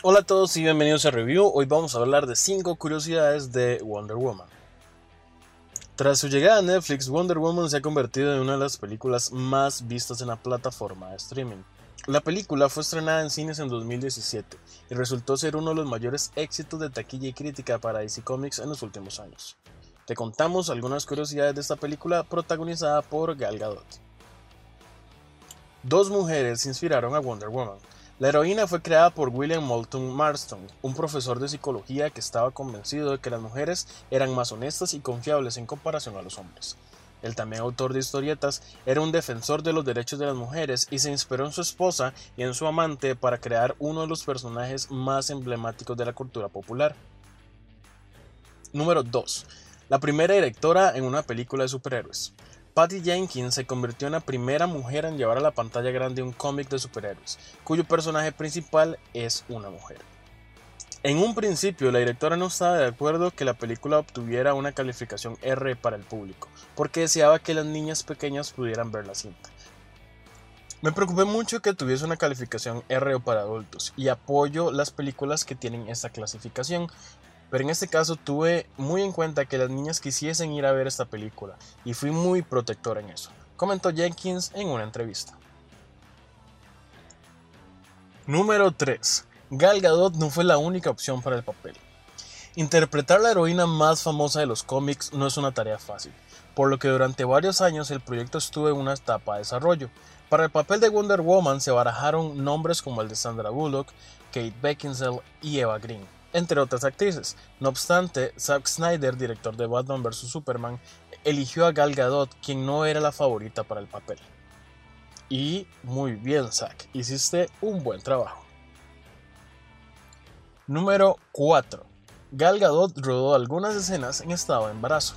Hola a todos y bienvenidos a Review. Hoy vamos a hablar de 5 curiosidades de Wonder Woman. Tras su llegada a Netflix, Wonder Woman se ha convertido en una de las películas más vistas en la plataforma de streaming. La película fue estrenada en cines en 2017 y resultó ser uno de los mayores éxitos de taquilla y crítica para DC Comics en los últimos años. Te contamos algunas curiosidades de esta película protagonizada por Gal Gadot. Dos mujeres inspiraron a Wonder Woman. La heroína fue creada por William Moulton Marston, un profesor de psicología que estaba convencido de que las mujeres eran más honestas y confiables en comparación a los hombres. El también autor de historietas era un defensor de los derechos de las mujeres y se inspiró en su esposa y en su amante para crear uno de los personajes más emblemáticos de la cultura popular. Número 2. La primera directora en una película de superhéroes. Patty Jenkins se convirtió en la primera mujer en llevar a la pantalla grande un cómic de superhéroes, cuyo personaje principal es una mujer. En un principio, la directora no estaba de acuerdo que la película obtuviera una calificación R para el público, porque deseaba que las niñas pequeñas pudieran ver la cinta. Me preocupé mucho que tuviese una calificación R o para adultos, y apoyo las películas que tienen esta clasificación, pero en este caso tuve muy en cuenta que las niñas quisiesen ir a ver esta película y fui muy protector en eso, comentó Jenkins en una entrevista. Número 3. Gal Gadot no fue la única opción para el papel. Interpretar la heroína más famosa de los cómics no es una tarea fácil, por lo que durante varios años el proyecto estuvo en una etapa de desarrollo. Para el papel de Wonder Woman se barajaron nombres como el de Sandra Bullock, Kate Beckinsale y Eva Green entre otras actrices. No obstante, Zack Snyder, director de Batman vs. Superman, eligió a Gal Gadot, quien no era la favorita para el papel. Y muy bien, Zack, hiciste un buen trabajo. Número 4. Gal Gadot rodó algunas escenas en estado de embarazo.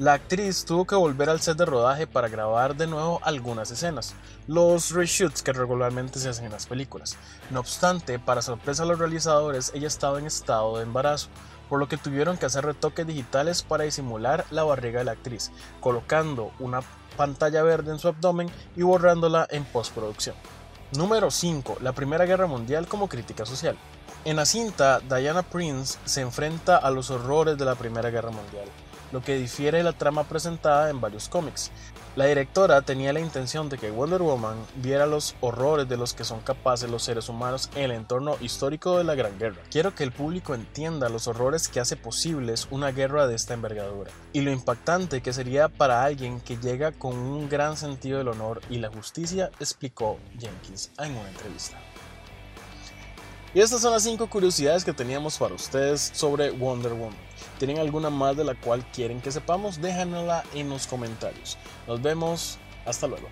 La actriz tuvo que volver al set de rodaje para grabar de nuevo algunas escenas, los reshoots que regularmente se hacen en las películas. No obstante, para sorpresa de los realizadores, ella estaba en estado de embarazo, por lo que tuvieron que hacer retoques digitales para disimular la barriga de la actriz, colocando una pantalla verde en su abdomen y borrándola en postproducción. Número 5. La Primera Guerra Mundial como crítica social. En la cinta, Diana Prince se enfrenta a los horrores de la Primera Guerra Mundial lo que difiere la trama presentada en varios cómics. La directora tenía la intención de que Wonder Woman viera los horrores de los que son capaces los seres humanos en el entorno histórico de la Gran Guerra. Quiero que el público entienda los horrores que hace posibles una guerra de esta envergadura y lo impactante que sería para alguien que llega con un gran sentido del honor y la justicia, explicó Jenkins en una entrevista. Y estas son las 5 curiosidades que teníamos para ustedes sobre Wonder Woman. ¿Tienen alguna más de la cual quieren que sepamos? Déjanosla en los comentarios. Nos vemos. Hasta luego.